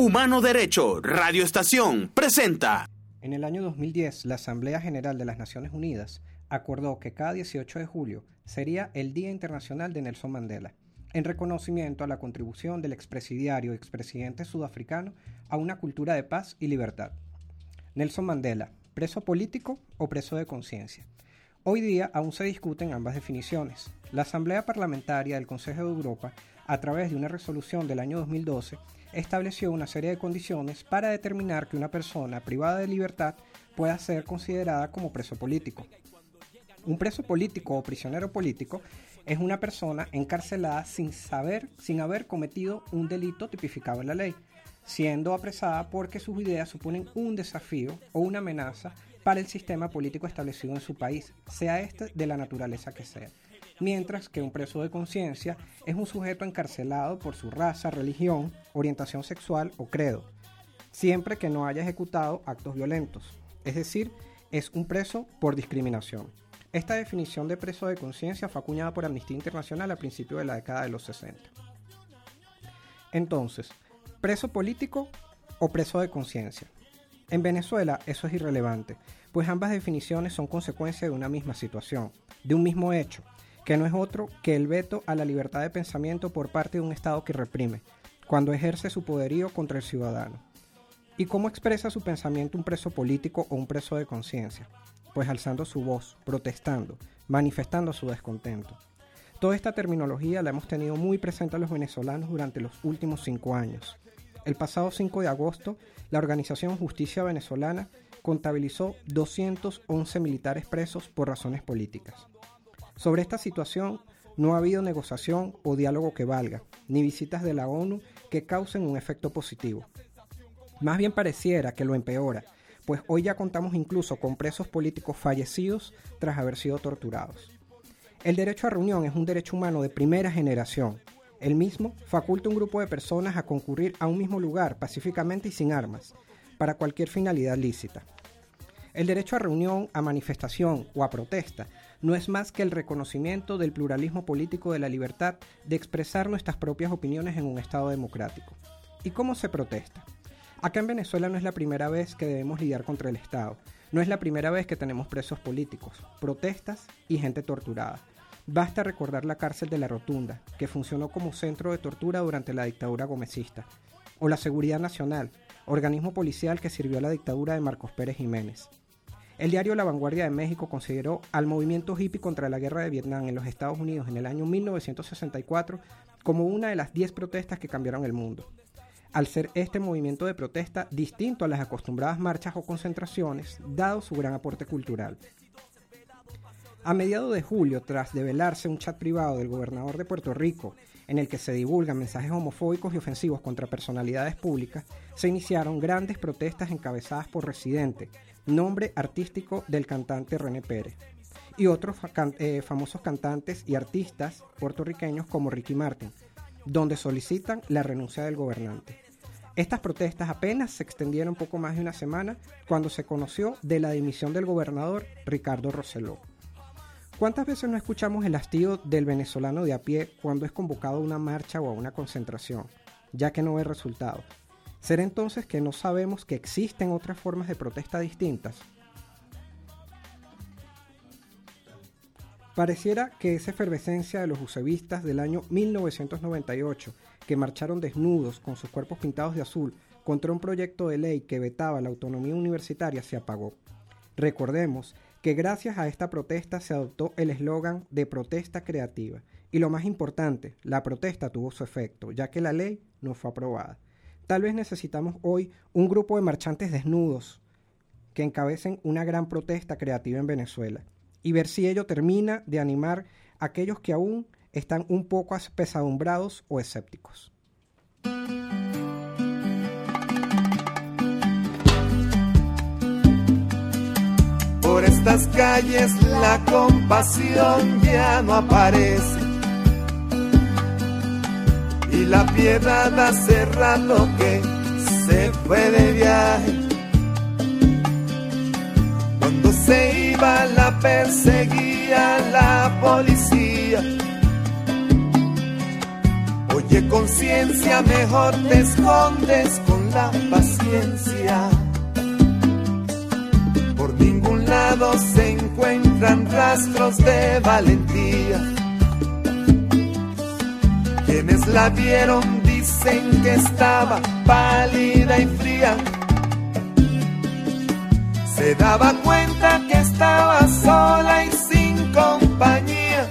Humano Derecho, Radio Estación, presenta. En el año 2010, la Asamblea General de las Naciones Unidas acordó que cada 18 de julio sería el Día Internacional de Nelson Mandela, en reconocimiento a la contribución del expresidiario y expresidente sudafricano a una cultura de paz y libertad. Nelson Mandela, preso político o preso de conciencia. Hoy día aún se discuten ambas definiciones. La Asamblea Parlamentaria del Consejo de Europa, a través de una resolución del año 2012, estableció una serie de condiciones para determinar que una persona privada de libertad pueda ser considerada como preso político. Un preso político o prisionero político es una persona encarcelada sin saber, sin haber cometido un delito tipificado en la ley, siendo apresada porque sus ideas suponen un desafío o una amenaza para el sistema político establecido en su país, sea este de la naturaleza que sea. Mientras que un preso de conciencia es un sujeto encarcelado por su raza, religión, orientación sexual o credo, siempre que no haya ejecutado actos violentos. Es decir, es un preso por discriminación. Esta definición de preso de conciencia fue acuñada por Amnistía Internacional a principios de la década de los 60. Entonces, ¿preso político o preso de conciencia? En Venezuela eso es irrelevante, pues ambas definiciones son consecuencia de una misma situación, de un mismo hecho, que no es otro que el veto a la libertad de pensamiento por parte de un Estado que reprime, cuando ejerce su poderío contra el ciudadano. ¿Y cómo expresa su pensamiento un preso político o un preso de conciencia? Pues alzando su voz, protestando, manifestando su descontento. Toda esta terminología la hemos tenido muy presente a los venezolanos durante los últimos cinco años. El pasado 5 de agosto, la organización Justicia Venezolana contabilizó 211 militares presos por razones políticas. Sobre esta situación no ha habido negociación o diálogo que valga, ni visitas de la ONU que causen un efecto positivo. Más bien pareciera que lo empeora, pues hoy ya contamos incluso con presos políticos fallecidos tras haber sido torturados. El derecho a reunión es un derecho humano de primera generación. El mismo faculta a un grupo de personas a concurrir a un mismo lugar pacíficamente y sin armas, para cualquier finalidad lícita. El derecho a reunión, a manifestación o a protesta no es más que el reconocimiento del pluralismo político de la libertad de expresar nuestras propias opiniones en un Estado democrático. ¿Y cómo se protesta? Acá en Venezuela no es la primera vez que debemos lidiar contra el Estado. No es la primera vez que tenemos presos políticos, protestas y gente torturada. Basta recordar la cárcel de la Rotunda, que funcionó como centro de tortura durante la dictadura gomecista, o la Seguridad Nacional, organismo policial que sirvió a la dictadura de Marcos Pérez Jiménez. El diario La Vanguardia de México consideró al movimiento hippie contra la guerra de Vietnam en los Estados Unidos en el año 1964 como una de las 10 protestas que cambiaron el mundo. Al ser este movimiento de protesta distinto a las acostumbradas marchas o concentraciones, dado su gran aporte cultural. A mediados de julio, tras develarse un chat privado del gobernador de Puerto Rico en el que se divulgan mensajes homofóbicos y ofensivos contra personalidades públicas, se iniciaron grandes protestas encabezadas por Residente, nombre artístico del cantante René Pérez, y otros eh, famosos cantantes y artistas puertorriqueños como Ricky Martin, donde solicitan la renuncia del gobernante. Estas protestas apenas se extendieron poco más de una semana cuando se conoció de la dimisión del gobernador Ricardo Rosselló. ¿Cuántas veces no escuchamos el hastío del venezolano de a pie cuando es convocado a una marcha o a una concentración, ya que no ve resultados? ¿Será entonces que no sabemos que existen otras formas de protesta distintas? Pareciera que esa efervescencia de los usevistas del año 1998, que marcharon desnudos con sus cuerpos pintados de azul contra un proyecto de ley que vetaba la autonomía universitaria, se apagó. Recordemos que gracias a esta protesta se adoptó el eslogan de protesta creativa. Y lo más importante, la protesta tuvo su efecto, ya que la ley no fue aprobada. Tal vez necesitamos hoy un grupo de marchantes desnudos que encabecen una gran protesta creativa en Venezuela y ver si ello termina de animar a aquellos que aún están un poco apesadumbrados o escépticos. Por estas calles la compasión ya no aparece y la piedad hace rato que se fue de viaje. Cuando se iba la perseguía la policía. En conciencia mejor te escondes con la paciencia. Por ningún lado se encuentran rastros de valentía. Quienes la vieron dicen que estaba pálida y fría. Se daba cuenta que estaba sola y sin compañía.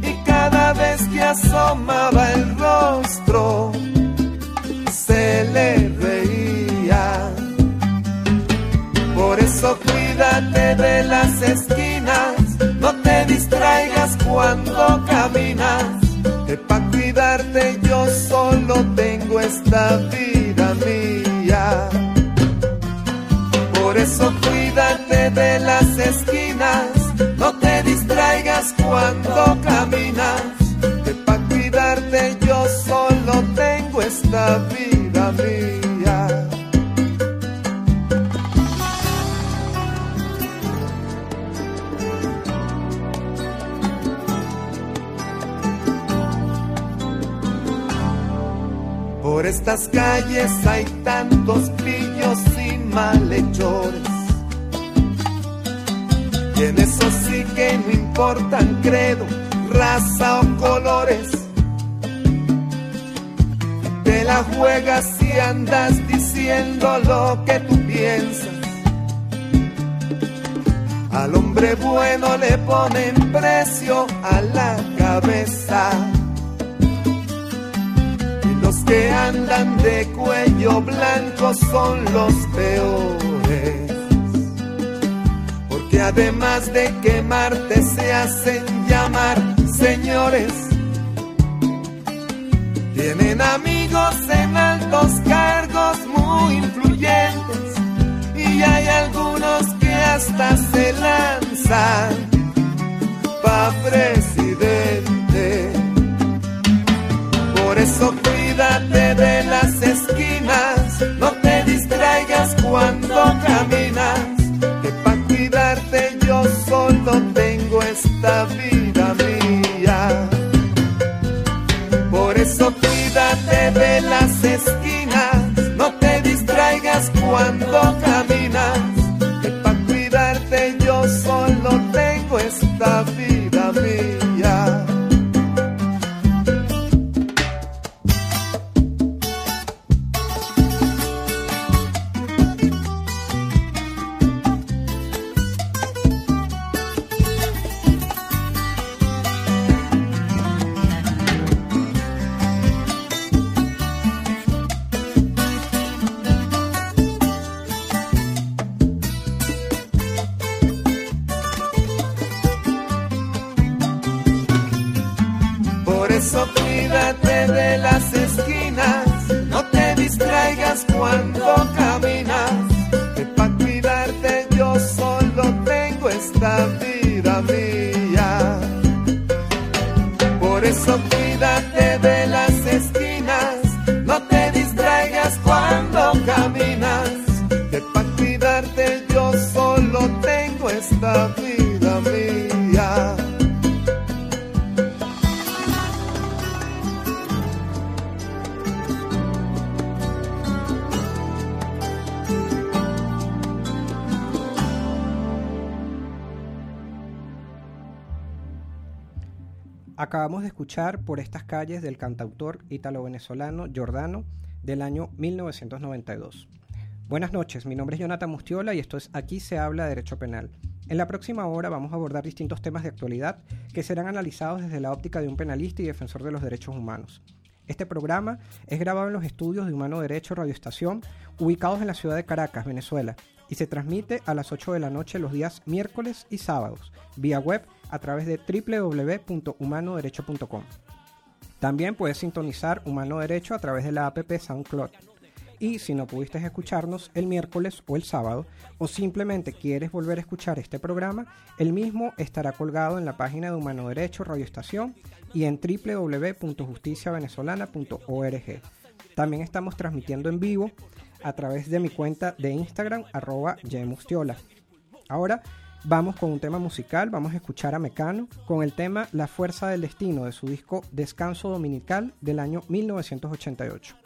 Y cada vez que asomaba el rostro, se le reía. Por eso cuídate de las esquinas, no te distraigas cuando caminas. Que para cuidarte yo solo tengo esta vida mía. Por eso cuídate de las esquinas, no te distraigas cuando caminas. Que para cuidarte yo solo tengo esta vida mía. Estas calles hay tantos pillos y malhechores. Y en eso sí que no importan credo, raza o colores. Te la juegas si andas diciendo lo que tú piensas. Al hombre bueno le ponen precio a la cabeza. Que andan de cuello blanco son los peores. Porque además de quemarte se hacen llamar señores. Tienen amigos en altos cargos muy influyentes. Y hay algunos que hasta se lanzan pa' presidente. Por eso cuídate de las esquinas, no te distraigas cuando caminas, que para cuidarte yo solo tengo esta vida mía. Por eso cuídate de las esquinas, no te distraigas cuando caminas, Acabamos de escuchar por estas calles del cantautor italo-venezolano Giordano del año 1992. Buenas noches, mi nombre es Jonathan Mustiola y esto es Aquí se habla de Derecho Penal. En la próxima hora vamos a abordar distintos temas de actualidad que serán analizados desde la óptica de un penalista y defensor de los derechos humanos. Este programa es grabado en los estudios de Humano Derecho Radio Estación, ubicados en la ciudad de Caracas, Venezuela, y se transmite a las 8 de la noche los días miércoles y sábados, vía web a través de www.humanoderecho.com. También puedes sintonizar Humano Derecho a través de la app SoundCloud. Y si no pudiste escucharnos el miércoles o el sábado, o simplemente quieres volver a escuchar este programa, el mismo estará colgado en la página de Humano Derecho Radio Estación y en www.justiciavenezolana.org. También estamos transmitiendo en vivo a través de mi cuenta de Instagram, arroba Yemustiola. Ahora vamos con un tema musical, vamos a escuchar a Mecano con el tema La Fuerza del Destino de su disco Descanso Dominical del año 1988.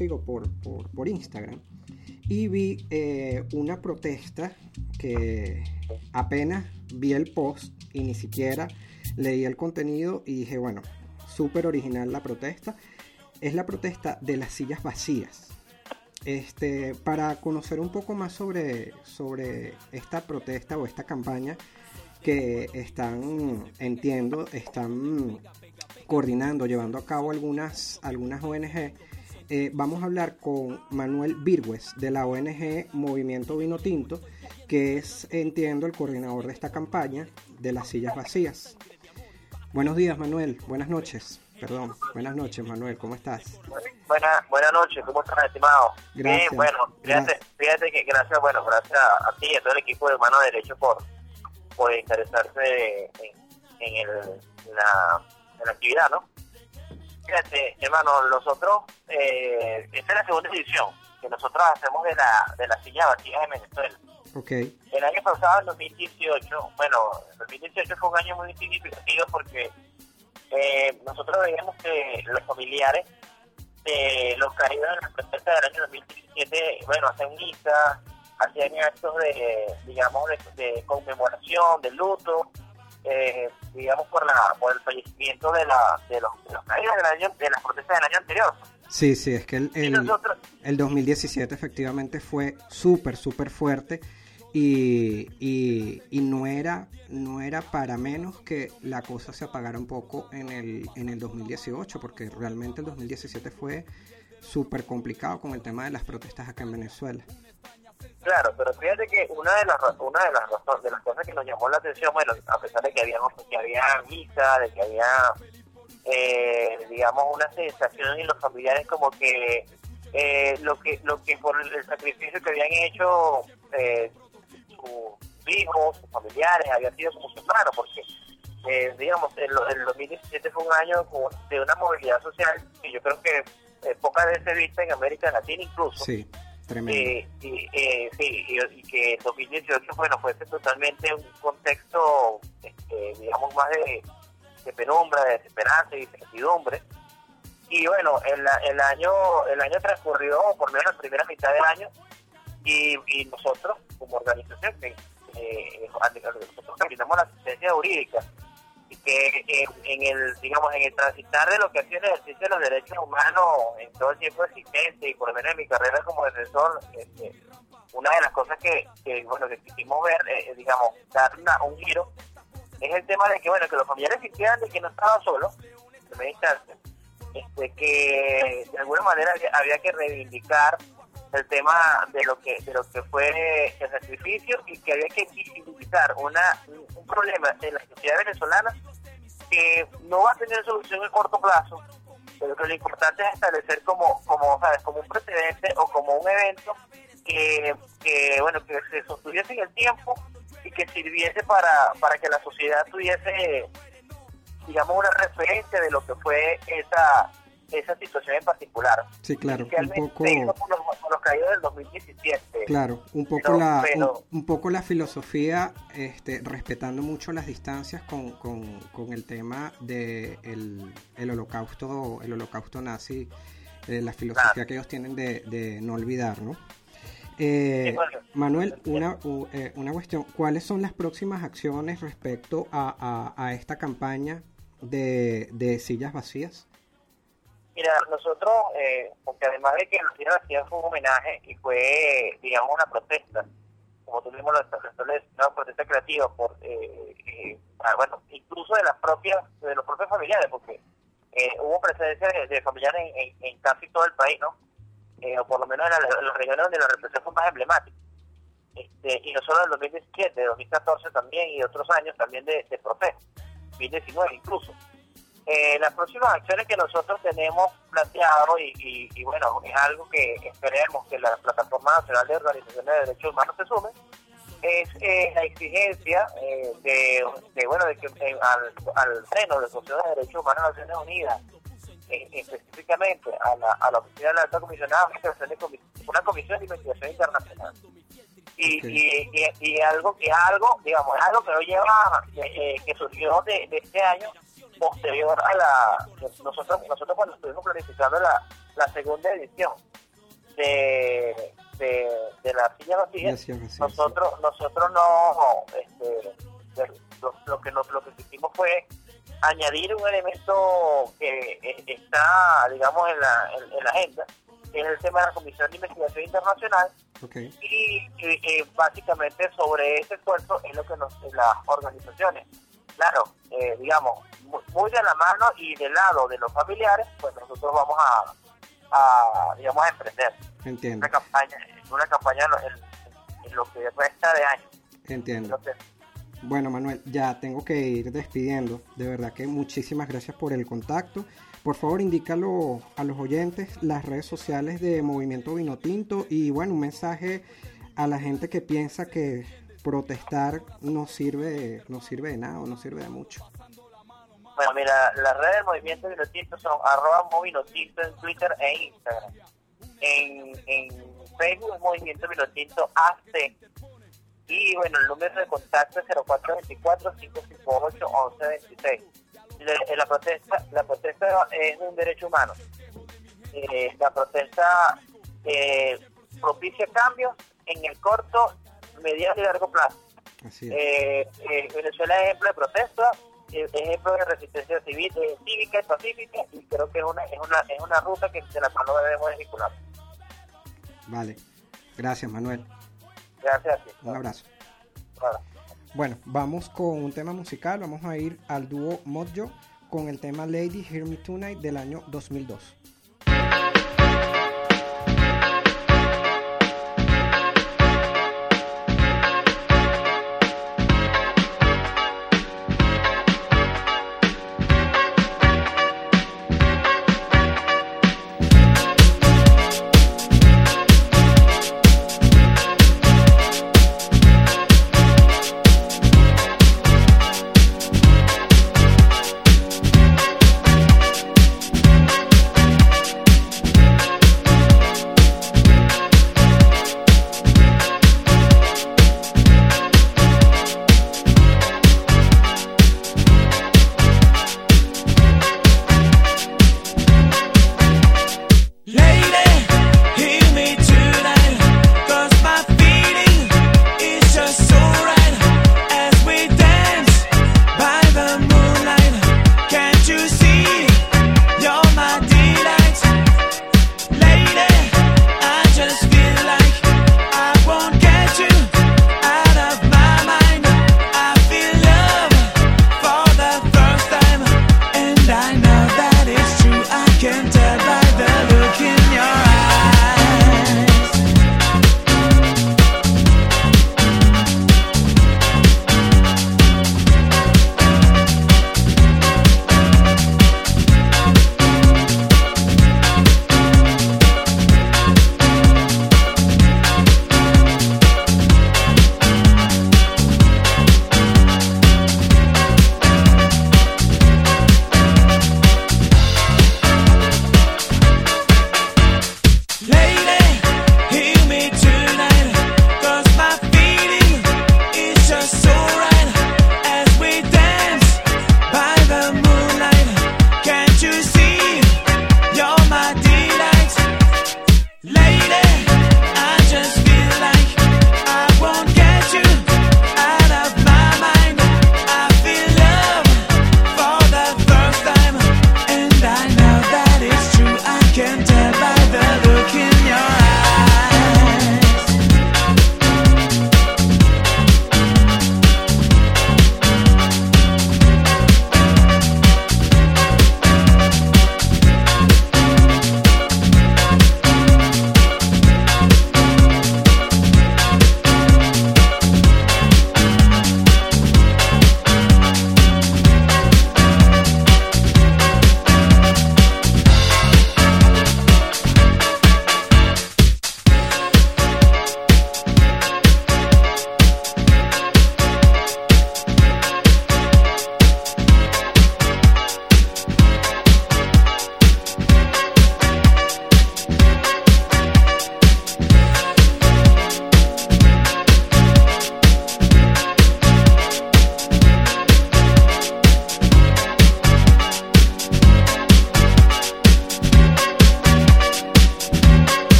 Sigo por, por, por Instagram y vi eh, una protesta que apenas vi el post y ni siquiera leí el contenido y dije, bueno, súper original la protesta. Es la protesta de las sillas vacías. Este, para conocer un poco más sobre, sobre esta protesta o esta campaña que están, entiendo, están coordinando, llevando a cabo algunas, algunas ONG, eh, vamos a hablar con Manuel Virgües de la ONG Movimiento Vino Tinto, que es, entiendo, el coordinador de esta campaña de las sillas vacías. Buenos días, Manuel. Buenas noches. Perdón. Buenas noches, Manuel. ¿Cómo estás? Buenas buenas noches. ¿Cómo estás, estimado? Gracias. Bien, bueno, fíjate, fíjate que gracias, bueno, gracias a ti y a todo el equipo de Mano Derecho por, por interesarse en, en, el, en la, en la actividad, ¿no? Fíjate, hermano, nosotros, eh, esta es la segunda edición que nosotros hacemos de la, de la silla vacía de Venezuela. Ok. El año pasado, en 2018, bueno, el 2018 fue un año muy significativo porque eh, nosotros veíamos que los familiares de los caídos en la protesta del año 2017, bueno, hacían misa, hacían actos de, digamos, de, de conmemoración, de luto, eh, digamos, por la por el fallecimiento de, la, de, los, de los caídos del año, de las protestas del año anterior. Sí, sí, es que el, el, nosotros, el 2017 efectivamente fue súper, súper fuerte y, y, y no, era, no era para menos que la cosa se apagara un poco en el, en el 2018, porque realmente el 2017 fue súper complicado con el tema de las protestas acá en Venezuela. Claro, pero fíjate que una de las una de las razones, de las cosas que nos llamó la atención, bueno, a pesar de que había que había misa, de que había eh, digamos una sensación en los familiares como que eh, lo que lo que por el sacrificio que habían hecho eh, sus hijos, sus familiares, había sido como su hermano, porque eh, digamos el, el 2017 fue un año de una movilidad social que yo creo que eh, pocas veces vista en América Latina incluso. Sí, tremendo. Eh, y, eh, sí, y, y que el 2018, bueno, fuese totalmente un contexto, este, digamos, más de, penumbra, de desesperanza y incertidumbre. Y bueno, el, año el año transcurrió, por lo menos la primera mitad del año, y, nosotros, como organización, eh, nosotros brindamos la asistencia jurídica y que eh, en el digamos en el transitar de lo que ha sido el ejercicio de los derechos humanos en todo el tiempo existente y por lo menos en mi carrera como defensor este, una de las cosas que, que, bueno que quisimos ver eh, digamos dar una- un giro es el tema de que bueno que los familiares sintieran de que no estaban solos en primera instancia este, que de alguna manera había que reivindicar el tema de lo que de lo que fue el sacrificio y que había que visibilizar una un, problema en la sociedad venezolana que no va a tener solución en corto plazo pero que lo importante es establecer como como sabes como un precedente o como un evento que, que bueno que se sostuviese en el tiempo y que sirviese para para que la sociedad tuviese digamos una referencia de lo que fue esa esa situación en particular Sí, claro, un poco... se hizo por los, por los caídos del 2017 Claro, un poco Pero- la pero- un, un poco la filosofía, este, respetando mucho las distancias con, con, con el tema de el, el holocausto, el holocausto nazi, eh, la filosofía Claro. que ellos tienen de, de no olvidar, ¿no? Eh. Manuel, una, eh, una cuestión, ¿cuáles son las próximas acciones respecto a, a, a esta campaña de, de sillas vacías? Mira, nosotros, eh, porque además de que la Silla Vacía fue un homenaje y fue, digamos, una protesta, como estableces, una protesta creativa, por, eh, eh, ah, bueno, incluso de las propias, de los propios familiares, porque eh, hubo presencia de, familiares en, casi todo el país, ¿no? Eh, o por lo menos en, la- las regiones donde la represión fue más emblemática. Este, y no solo del 2017, 2014 también, y otros años también de, de protesta, 2019 incluso. Eh, las próximas acciones que nosotros tenemos planteado y, y- y bueno, es algo que esperemos que la Plataforma Nacional de Organizaciones de Derechos Humanos se sume, es eh, la exigencia eh, de, de, bueno, de que eh, al, al seno del Consejo de Derechos Humanos de Naciones Unidas, eh, específicamente a la, a la Oficina de la Alta Comisionada, una comisión de investigación internacional. Y, y, y, y algo que es algo, digamos, es algo que no lleva, eh, que surgió de, de este año posterior a la, nosotros, nosotros cuando estuvimos planificando la, la segunda edición de, de, de la silla vacía, sí, nosotros, nosotros no, este, lo, lo que nos, lo que hicimos fue añadir un elemento que eh, está, digamos, en la, en, en la agenda, que es el tema de la Comisión de Investigación Internacional, Ok, y eh, eh, básicamente sobre ese esfuerzo es lo que nos, las organizaciones, claro, eh, digamos, mu- muy de la mano y del lado de los familiares, pues nosotros vamos a, a digamos, a emprender entiendo, una campaña, una campaña en, lo- en- en lo que resta de año. entiendo. Entonces, Bueno, Manuel, ya tengo que ir despidiendo. De verdad que muchísimas gracias por el contacto. Por favor, indícalo a los oyentes las redes sociales de Movimiento Vino Tinto y bueno, un mensaje a la gente que piensa que protestar no sirve, no sirve de nada o no sirve de mucho. Bueno, mira, las redes del movimiento Vinotinto son arroba Movinotinto en Twitter e Instagram. En, en Facebook Movimiento Vinotinto AC. Y bueno, el número de contacto es 0424-558-1126. La, eh, la protesta, la protesta es un derecho humano. Eh, la protesta eh, propicia cambios en el corto, mediano y largo plazo. Así es. Eh, eh, Venezuela es ejemplo de protesta, eh, ejemplo de resistencia civil, eh, cívica y pacífica, y creo que es una, es una, es una ruta que, de la cual no debemos desvincular. Vale. Gracias, Manuel. Gracias a ti. Un abrazo. Bueno. Bueno, vamos con un tema musical. Vamos a ir al dúo Mojo con el tema Lady Hear Me Tonight del año 2002.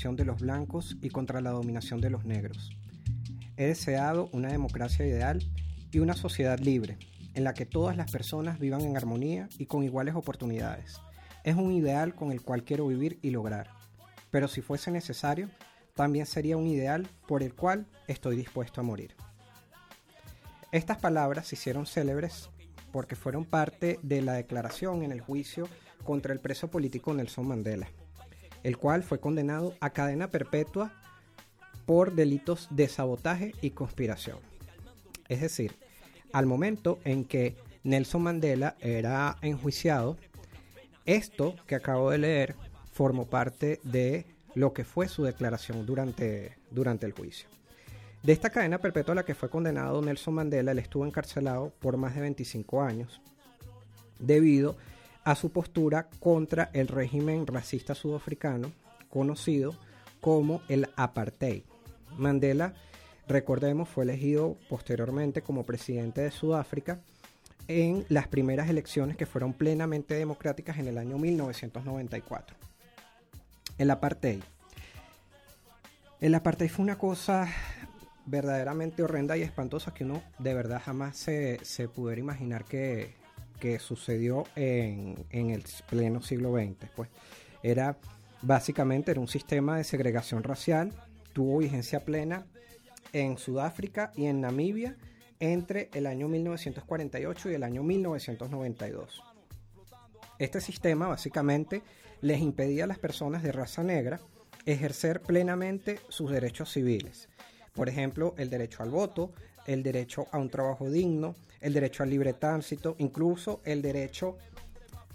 De los blancos y contra la dominación de los negros. He deseado una democracia ideal y una sociedad libre, en la que todas las personas vivan en armonía y con iguales oportunidades. Es un ideal con el cual quiero vivir y lograr. Pero si fuese necesario, también sería un ideal por el cual estoy dispuesto a morir. Estas palabras se hicieron célebres porque fueron parte de la declaración en el juicio contra el preso político Nelson Mandela, el cual fue condenado a cadena perpetua por delitos de sabotaje y conspiración. Es decir, al momento en que Nelson Mandela era enjuiciado, esto que acabo de leer formó parte de lo que fue su declaración durante, durante el juicio. De esta cadena perpetua a la que fue condenado Nelson Mandela, él estuvo encarcelado por más de 25 años debido a su postura contra el régimen racista sudafricano conocido como el apartheid. Mandela, recordemos, fue elegido posteriormente como presidente de Sudáfrica en las primeras elecciones que fueron plenamente democráticas en el año 1994. El apartheid. El apartheid fue una cosa verdaderamente horrenda y espantosa que uno de verdad jamás se, se pudiera imaginar que, que sucedió en, en, el pleno siglo XX. Pues era básicamente era un sistema de segregación racial, tuvo vigencia plena en Sudáfrica y en Namibia entre el año 1948 y el año 1992. Este sistema básicamente les impedía a las personas de raza negra ejercer plenamente sus derechos civiles. Por ejemplo, el derecho al voto, el derecho a un trabajo digno, el derecho al libre tránsito, incluso el derecho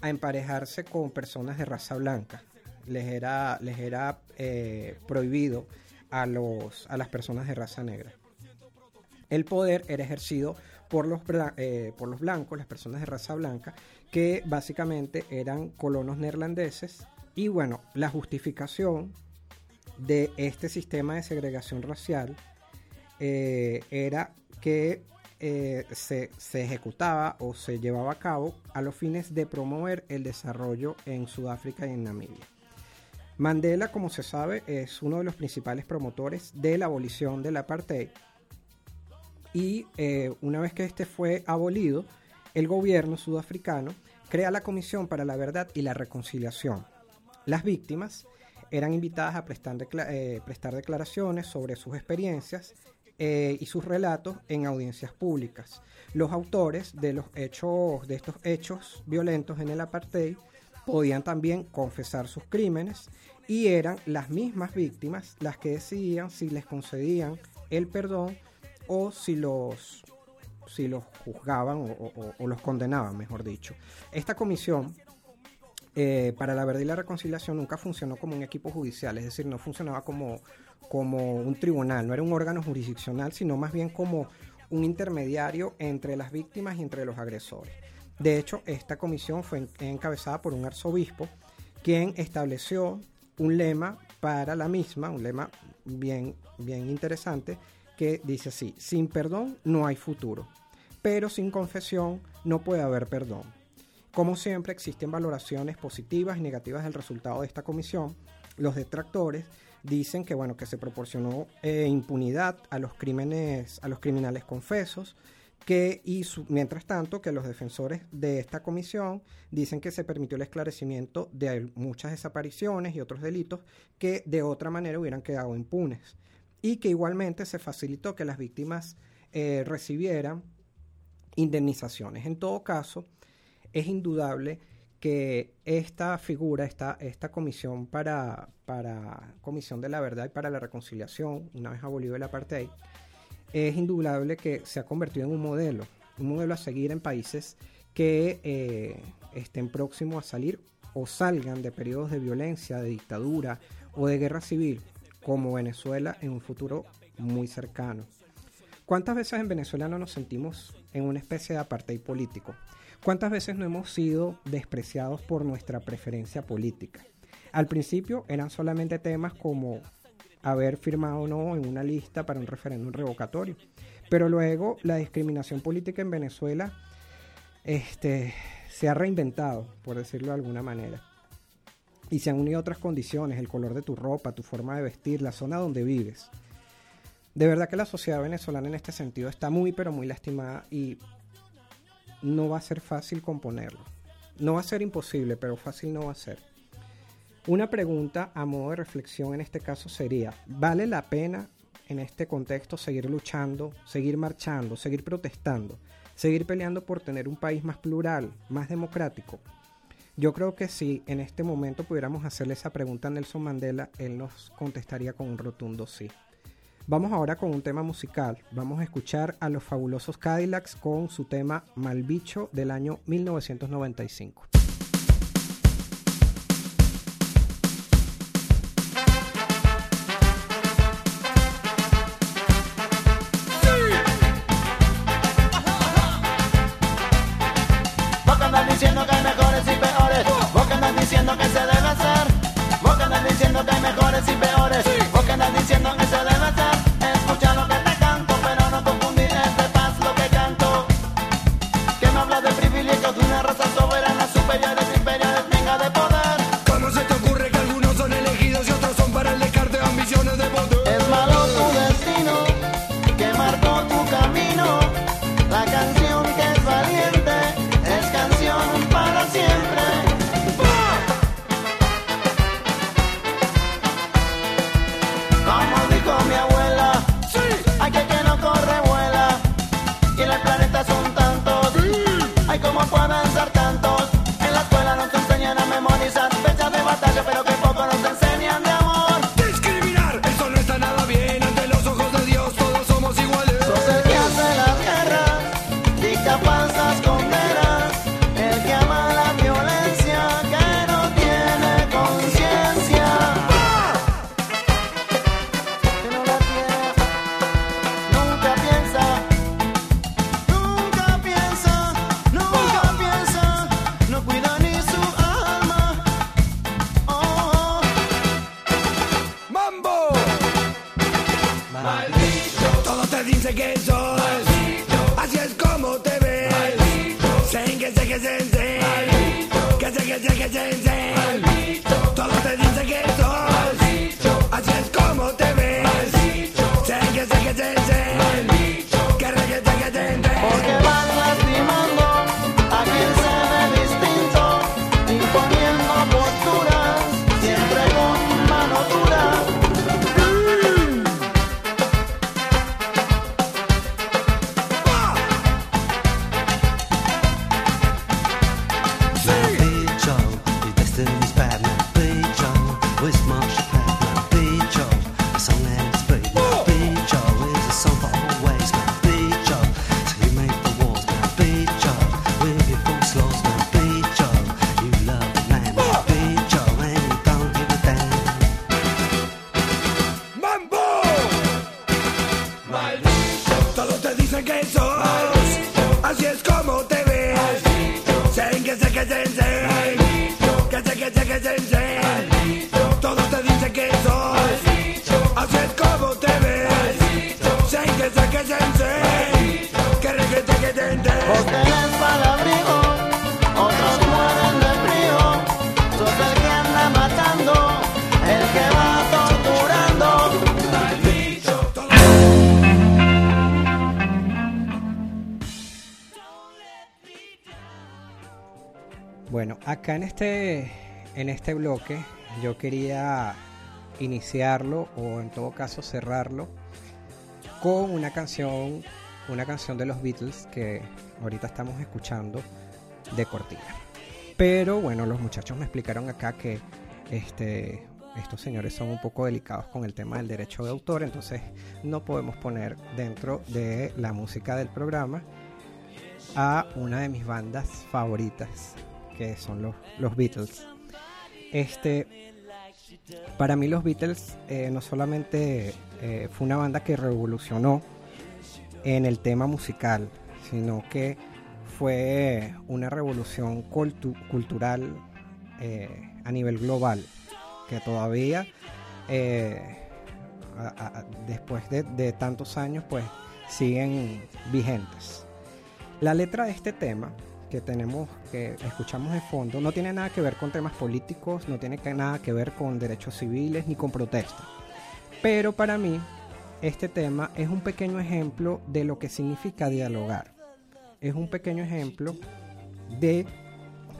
a emparejarse con personas de raza blanca. Les era, les era eh, prohibido a, los, a las personas de raza negra. El poder era ejercido por los, eh, por los blancos, las personas de raza blanca, que básicamente eran colonos neerlandeses. Y bueno, la justificación de este sistema de segregación racial eh, era que eh, se, se, ejecutaba o se llevaba a cabo a los fines de promover el desarrollo en Sudáfrica y en Namibia. Mandela, como se sabe, es uno de los principales promotores de la abolición del apartheid y eh, una vez que este fue abolido, el gobierno sudafricano crea la Comisión para la Verdad y la Reconciliación. Las víctimas eran invitadas a prestar, eh, prestar declaraciones sobre sus experiencias eh, y sus relatos en audiencias públicas. Los autores de los hechos, de estos hechos violentos en el apartheid, podían también confesar sus crímenes y eran las mismas víctimas las que decidían si les concedían el perdón o si los, si los juzgaban o, los condenaban, mejor dicho. Esta comisión eh, para la verdad y la reconciliación nunca funcionó como un equipo judicial, es decir, no funcionaba como, como un tribunal, no era un órgano jurisdiccional, sino más bien como un intermediario entre las víctimas y entre los agresores. De hecho, esta comisión fue encabezada por un arzobispo, quien estableció un lema para la misma, un lema bien, bien interesante, que dice así, sin perdón no hay futuro, pero sin confesión no puede haber perdón. Como siempre, existen valoraciones positivas y negativas del resultado de esta comisión. Los detractores dicen que bueno que se proporcionó eh, impunidad a los crímenes a los criminales confesos que y mientras tanto que los defensores de esta comisión dicen que se permitió el esclarecimiento de muchas desapariciones y otros delitos que de otra manera hubieran quedado impunes y que igualmente se facilitó que las víctimas eh, recibieran indemnizaciones. En todo caso, es indudable que esta figura, esta, comisión para, para Comisión de la Verdad y para la Reconciliación, una vez abolido el apartheid, es indudable que se ha convertido en un modelo, un modelo a seguir en países que eh, estén próximos a salir o salgan de periodos de violencia, de dictadura o de guerra civil, como Venezuela en un futuro muy cercano. ¿Cuántas veces en Venezuela no nos sentimos en una especie de apartheid político? ¿Cuántas veces no hemos sido despreciados por nuestra preferencia política? Al principio eran solamente temas como haber firmado o no en una lista para un referéndum revocatorio. Pero luego la discriminación política en Venezuela este, se ha reinventado, por decirlo de alguna manera. Y se han unido otras condiciones, el color de tu ropa, tu forma de vestir, la zona donde vives. De verdad que la sociedad venezolana en este sentido está muy pero muy lastimada y no va a ser fácil componerlo. No va a ser imposible, pero fácil no va a ser. Una pregunta a modo de reflexión en este caso sería, ¿vale la pena en este contexto seguir luchando, seguir marchando, seguir protestando, seguir peleando por tener un país más plural, más democrático? Yo creo que si en este momento pudiéramos hacerle esa pregunta a Nelson Mandela, él nos contestaría con un rotundo sí. Vamos ahora con un tema musical. Vamos a escuchar a los fabulosos Cadillacs con su tema Malbicho del año 1995. Vos que andas diciendo que hay mejores y peores. Vos que andas diciendo que se debe hacer. Vos que andas diciendo que hay mejores y peores. Vos que andas diciendo que se debe hacer. En este bloque yo quería iniciarlo o en todo caso cerrarlo con una canción, una canción de los Beatles que ahorita estamos escuchando de Cortina. Pero bueno, los muchachos me explicaron acá que este, estos señores son un poco delicados con el tema del derecho de autor, entonces no podemos poner dentro de la música del programa a una de mis bandas favoritas, que son los, los Beatles. Este, para mí los Beatles eh, no solamente eh, fue una banda que revolucionó en el tema musical, sino que fue una revolución cultu- cultural eh, a nivel global, que todavía, después de, de tantos años, pues siguen vigentes. La letra de este tema que tenemos, que escuchamos de fondo, no tiene nada que ver con temas políticos, no tiene nada que ver con derechos civiles ni con protestas. Pero para mí, este tema es un pequeño ejemplo de lo que significa dialogar. Es un pequeño ejemplo de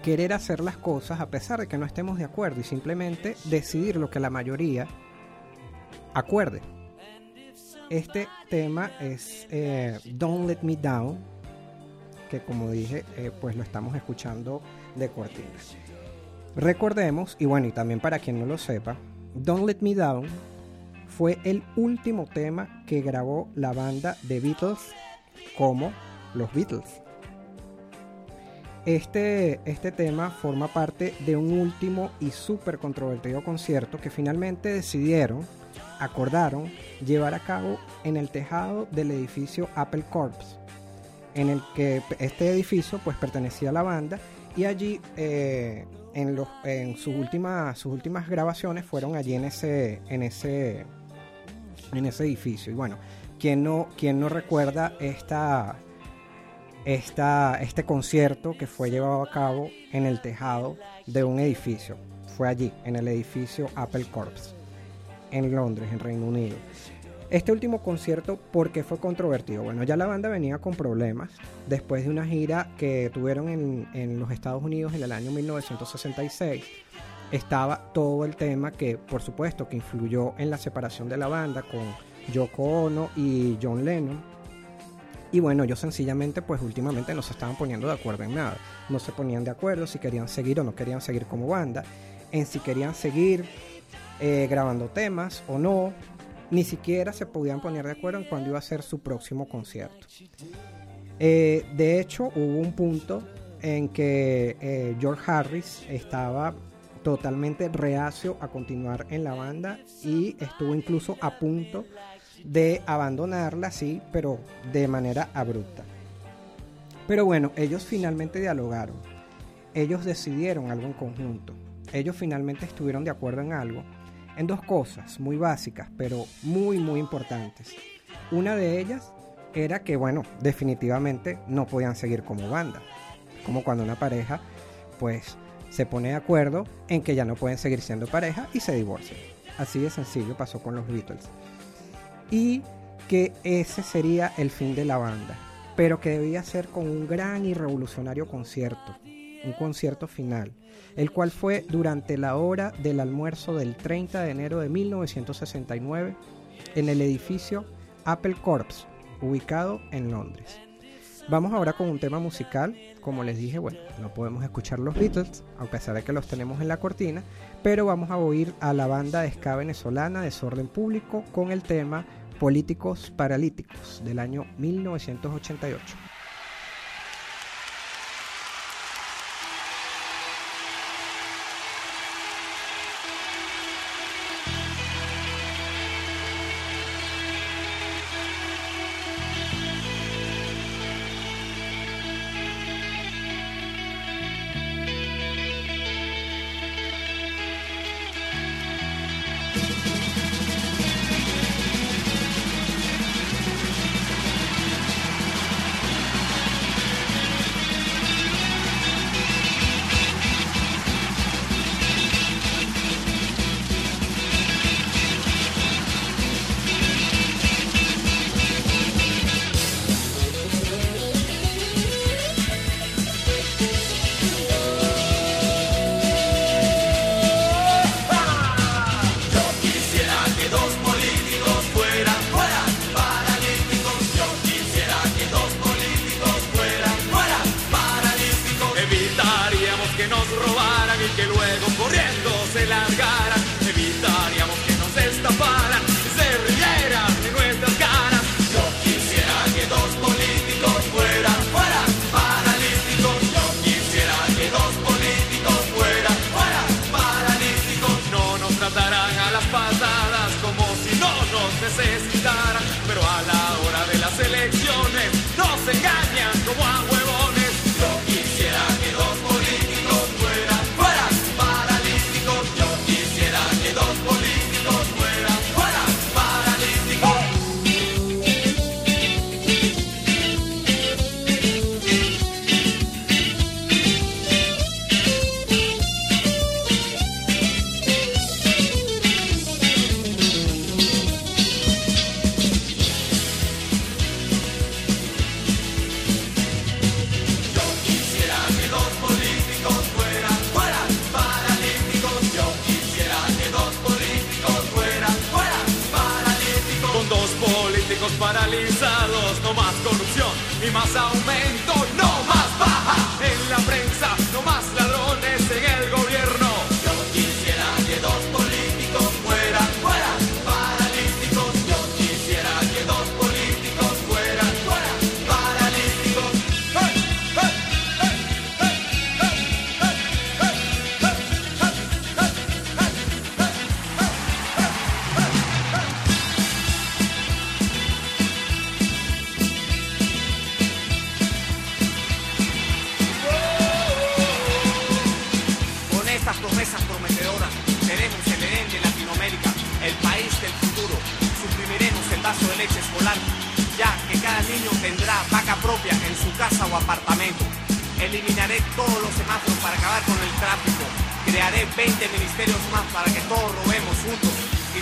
querer hacer las cosas a pesar de que no estemos de acuerdo y simplemente decidir lo que la mayoría acuerde. Este tema es eh, Don't Let Me Down, que como dije, eh, pues lo estamos escuchando de cortina. Recordemos, y bueno, y también para quien no lo sepa, Don't Let Me Down fue el último tema que grabó la banda de Beatles como los Beatles. Este, este tema forma parte de un último y súper controvertido concierto que finalmente decidieron, acordaron, llevar a cabo en el tejado del edificio Apple Corps, en el que este edificio pues pertenecía a la banda y allí eh, en, los, en sus, últimas, sus últimas grabaciones fueron allí en ese, en ese, en ese edificio. Y bueno, quien no, quien no recuerda esta, esta, este concierto que fue llevado a cabo en el tejado de un edificio. Fue allí, en el edificio Apple Corps, en Londres, en Reino Unido. Este último concierto, ¿por qué fue controvertido? Bueno, ya la banda venía con problemas después de una gira que tuvieron en, los Estados Unidos en el año 1966. Estaba todo el tema que, por supuesto, que influyó en la separación de la banda con Yoko Ono y John Lennon. Y bueno, ellos sencillamente, pues últimamente no se estaban poniendo de acuerdo en nada. No se ponían de acuerdo si querían seguir o no querían seguir como banda. En si querían seguir eh, grabando temas o no. Ni siquiera se podían poner de acuerdo en cuándo iba a ser su próximo concierto. Eh, de hecho, hubo un punto en que eh, George Harris estaba totalmente reacio a continuar en la banda y estuvo incluso a punto de abandonarla, sí, pero de manera abrupta. Pero bueno, ellos finalmente dialogaron. Ellos decidieron algo en conjunto. Ellos finalmente estuvieron de acuerdo en algo. En dos cosas muy básicas, pero muy, muy importantes. Una de ellas era que, bueno, definitivamente no podían seguir como banda. Como cuando una pareja, pues, se pone de acuerdo en que ya no pueden seguir siendo pareja y se divorcian. Así de sencillo pasó con los Beatles y que ese sería el fin de la banda, pero que debía ser con un gran y revolucionario concierto, un concierto final, el cual fue durante la hora del almuerzo del 30 de enero de 1969 en el edificio Apple Corps, ubicado en Londres. Vamos ahora con un tema musical. Como les dije, bueno, no podemos escuchar los Beatles, a pesar de que los tenemos en la cortina, pero vamos a oír a la banda de ska venezolana Desorden Público con el tema Políticos Paralíticos del año 1988.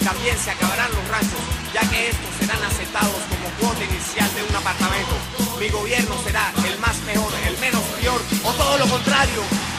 También se acabarán los ranchos, ya que estos serán aceptados como cuota inicial de un apartamento. Mi gobierno será el más mejor, el menos peor o todo lo contrario.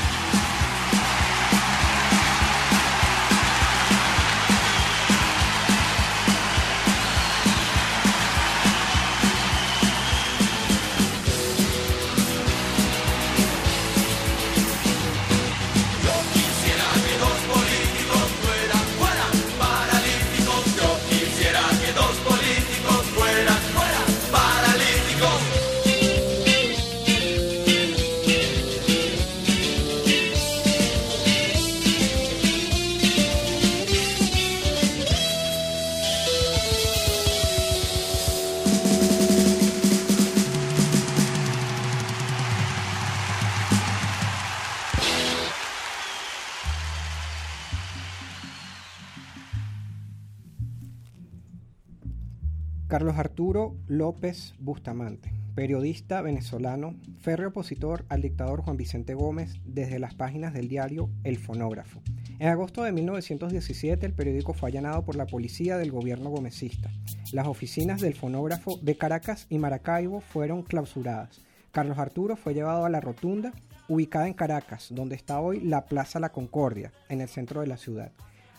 Arturo López Bustamante, periodista venezolano, férreo opositor al dictador Juan Vicente Gómez desde las páginas del diario El Fonógrafo. En agosto de 1917 el periódico fue allanado por la policía del gobierno gomecista. Las oficinas del Fonógrafo de Caracas y Maracaibo fueron clausuradas. Carlos Arturo fue llevado a la rotunda, ubicada en Caracas, donde está hoy la Plaza La Concordia, en el centro de la ciudad.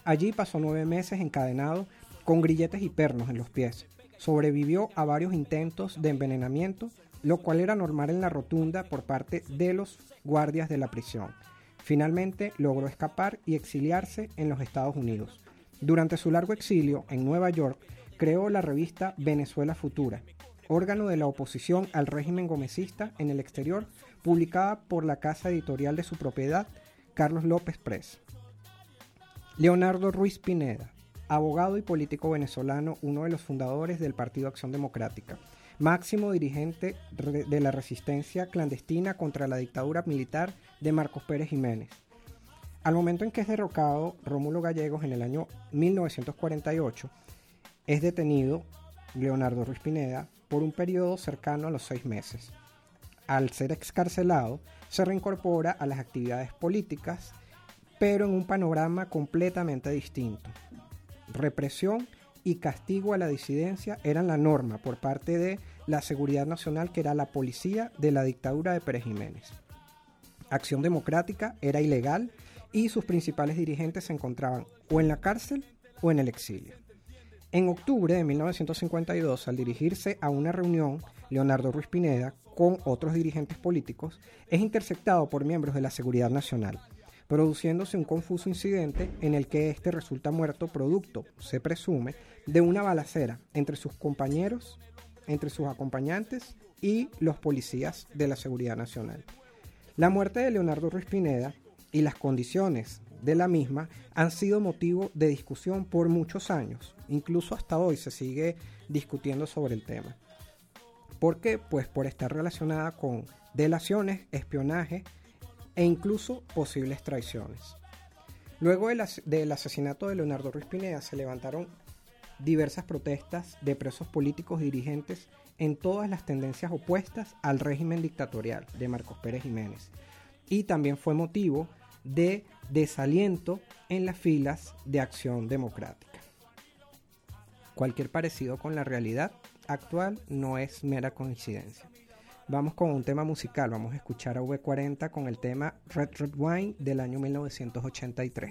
Allí pasó nueve meses encadenado con grilletes y pernos en los pies. Sobrevivió a varios intentos de envenenamiento, lo cual era normal en la rotunda por parte de los guardias de la prisión. Finalmente logró escapar y exiliarse en los Estados Unidos. Durante su largo exilio en Nueva York, creó la revista Venezuela Futura, órgano de la oposición al régimen gomecista en el exterior, publicada por la casa editorial de su propiedad, Carlos López Press. Leonardo Ruiz Pineda, abogado y político venezolano, uno de los fundadores del Partido Acción Democrática, máximo dirigente de la resistencia clandestina contra la dictadura militar de Marcos Pérez Jiménez. Al momento en que es derrocado Rómulo Gallegos en el año 1948, es detenido Leonardo Ruiz Pineda por un periodo cercano a los seis meses. Al ser excarcelado, se reincorpora a las actividades políticas, pero en un panorama completamente distinto. Represión y castigo a la disidencia eran la norma por parte de la Seguridad Nacional, que era la policía de la dictadura de Pérez Jiménez. Acción Democrática era ilegal y sus principales dirigentes se encontraban o en la cárcel o en el exilio. En octubre de 1952, al dirigirse a una reunión, Leonardo Ruiz Pineda, con otros dirigentes políticos, es interceptado por miembros de la Seguridad Nacional, produciéndose un confuso incidente en el que éste resulta muerto producto, se presume, de una balacera entre sus compañeros, entre sus acompañantes y los policías de la Seguridad Nacional. La muerte de Leonardo Ruiz Pineda y las condiciones de la misma han sido motivo de discusión por muchos años. Incluso hasta hoy se sigue discutiendo sobre el tema. ¿Por qué? Pues por estar relacionada con delaciones, espionaje e incluso posibles traiciones. Luego del, as- del asesinato de Leonardo Ruiz Pineda se levantaron diversas protestas de presos políticos y dirigentes en todas las tendencias opuestas al régimen dictatorial de Marcos Pérez Jiménez. Y también fue motivo de desaliento en las filas de Acción Democrática. Cualquier parecido con la realidad actual no es mera coincidencia. Vamos con un tema musical, vamos a escuchar a V40 con el tema Red Red Wine del año 1983.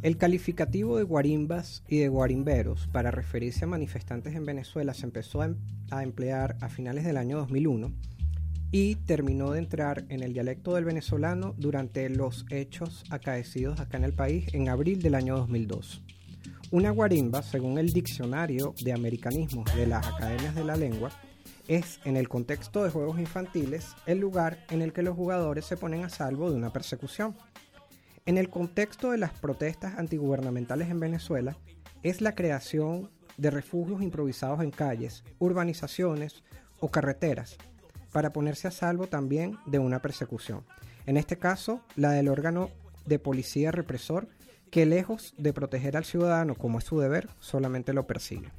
El calificativo de guarimbas y de guarimberos para referirse a manifestantes en Venezuela se empezó a, em- emplear a finales del año 2001 y terminó de entrar en el dialecto del venezolano durante los hechos acaecidos acá en el país en abril del año 2002. Una guarimba, según el diccionario de americanismos de las academias de la lengua, es, en el contexto de juegos infantiles, el lugar en el que los jugadores se ponen a salvo de una persecución. En el contexto de las protestas antigubernamentales en Venezuela, es la creación de refugios improvisados en calles, urbanizaciones o carreteras, para ponerse a salvo también de una persecución. En este caso, la del órgano de policía represor, que lejos de proteger al ciudadano como es su deber, solamente lo persigue.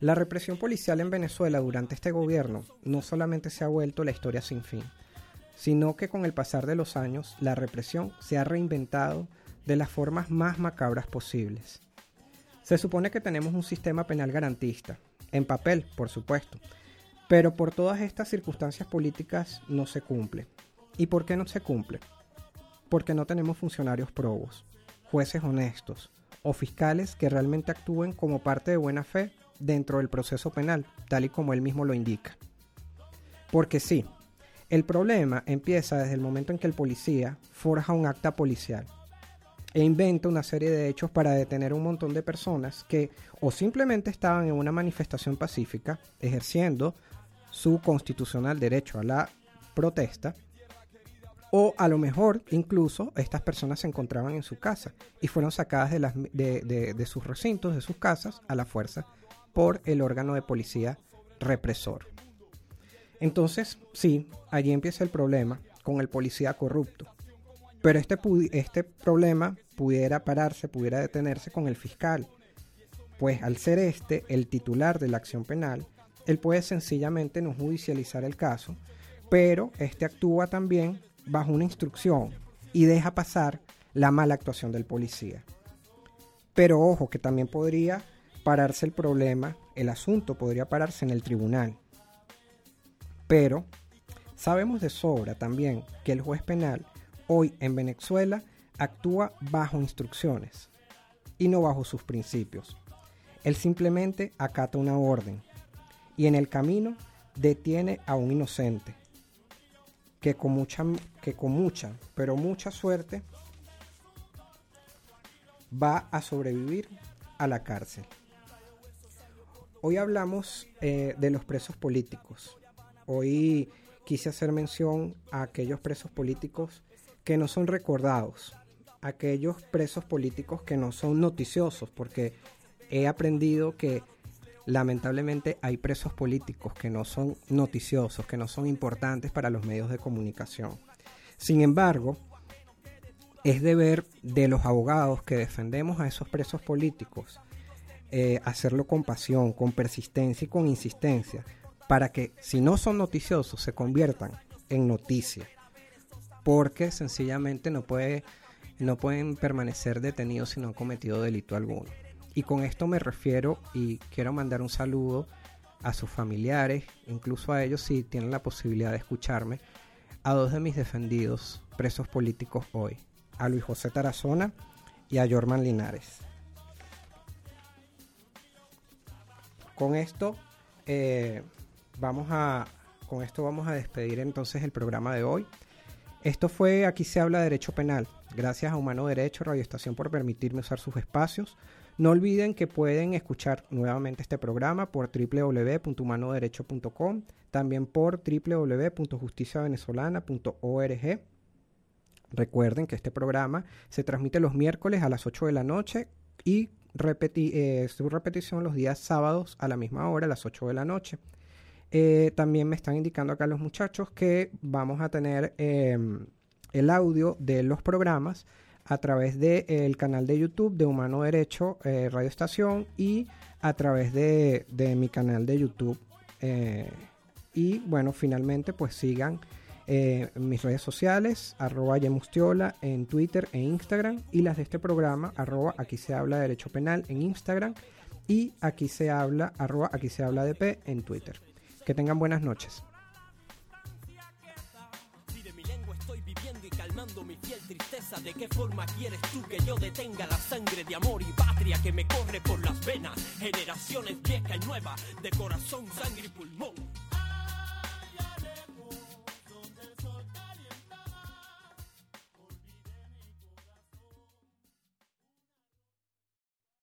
La represión policial en Venezuela durante este gobierno no solamente se ha vuelto la historia sin fin, sino que con el pasar de los años la represión se ha reinventado de las formas más macabras posibles. Se supone que tenemos un sistema penal garantista, en papel, por supuesto, pero por todas estas circunstancias políticas no se cumple. ¿Y por qué no se cumple? Porque no tenemos funcionarios probos, jueces honestos o fiscales que realmente actúen como parte de buena fe dentro del proceso penal, tal y como él mismo lo indica. Porque sí, el problema empieza desde el momento en que el policía forja un acta policial e inventa una serie de hechos para detener un montón de personas que o simplemente estaban en una manifestación pacífica ejerciendo su constitucional derecho a la protesta o a lo mejor incluso estas personas se encontraban en su casa y fueron sacadas de- de sus recintos, de sus casas, a la fuerza por el órgano de policía represor. Entonces, sí, allí empieza el problema con el policía corrupto. Pero este, este problema pudiera pararse, pudiera detenerse con el fiscal. Pues al ser este el titular de la acción penal, él puede sencillamente no judicializar el caso, pero este actúa también bajo una instrucción y deja pasar la mala actuación del policía. Pero ojo, que también podría pararse el problema, el asunto podría pararse en el tribunal. Pero sabemos de sobra también que el juez penal hoy en Venezuela actúa bajo instrucciones y no bajo sus principios. Él simplemente acata una orden y en el camino detiene a un inocente que con mucha, que con mucha, pero mucha suerte va a sobrevivir a la cárcel. Hoy hablamos eh, de los presos políticos. Hoy quise hacer mención a aquellos presos políticos que no son recordados, aquellos presos políticos que no son noticiosos, porque he aprendido que lamentablemente hay presos políticos que no son noticiosos, que no son importantes para los medios de comunicación. Sin embargo, es deber de los abogados que defendemos a esos presos políticos eh, hacerlo con pasión, con persistencia y con insistencia, para que si no son noticiosos se conviertan en noticia, porque sencillamente no, puede, no pueden permanecer detenidos si no han cometido delito alguno. Y con esto me refiero y quiero mandar un saludo a sus familiares, incluso a ellos si tienen la posibilidad de escucharme, a dos de mis defendidos presos políticos hoy, a Luis José Tarazona y a Jorman Linares. Con esto, eh, vamos a, con esto vamos a despedir entonces el programa de hoy. Esto fue Aquí se habla de Derecho Penal. Gracias a Humano Derecho Radio Estación por permitirme usar sus espacios. No olviden que pueden escuchar nuevamente este programa por www.humanoderecho.com, también por www.justiciavenezolana.org. Recuerden que este programa se transmite los miércoles a las 8 de la noche y eh, su repetición los días sábados a la misma hora, a las 8 de la noche. Eh, también me están indicando acá los muchachos que vamos a tener eh, el audio de los programas a través del canal de YouTube de Humano Derecho eh, Radio Estación y a través de, de mi canal de YouTube. Eh, y bueno, finalmente pues sigan mis redes sociales, arroba Yemustiola en Twitter e Instagram y las de este programa, arroba aquí se habla de Derecho Penal en Instagram y aquí se habla, arroba aquí se habla de P en Twitter. Que tengan buenas noches. Mi piel tristeza, ¿de qué forma quieres tú que yo detenga la sangre de amor y patria que me corre por las venas? Generaciones viejas y nuevas, de corazón, sangre y pulmón.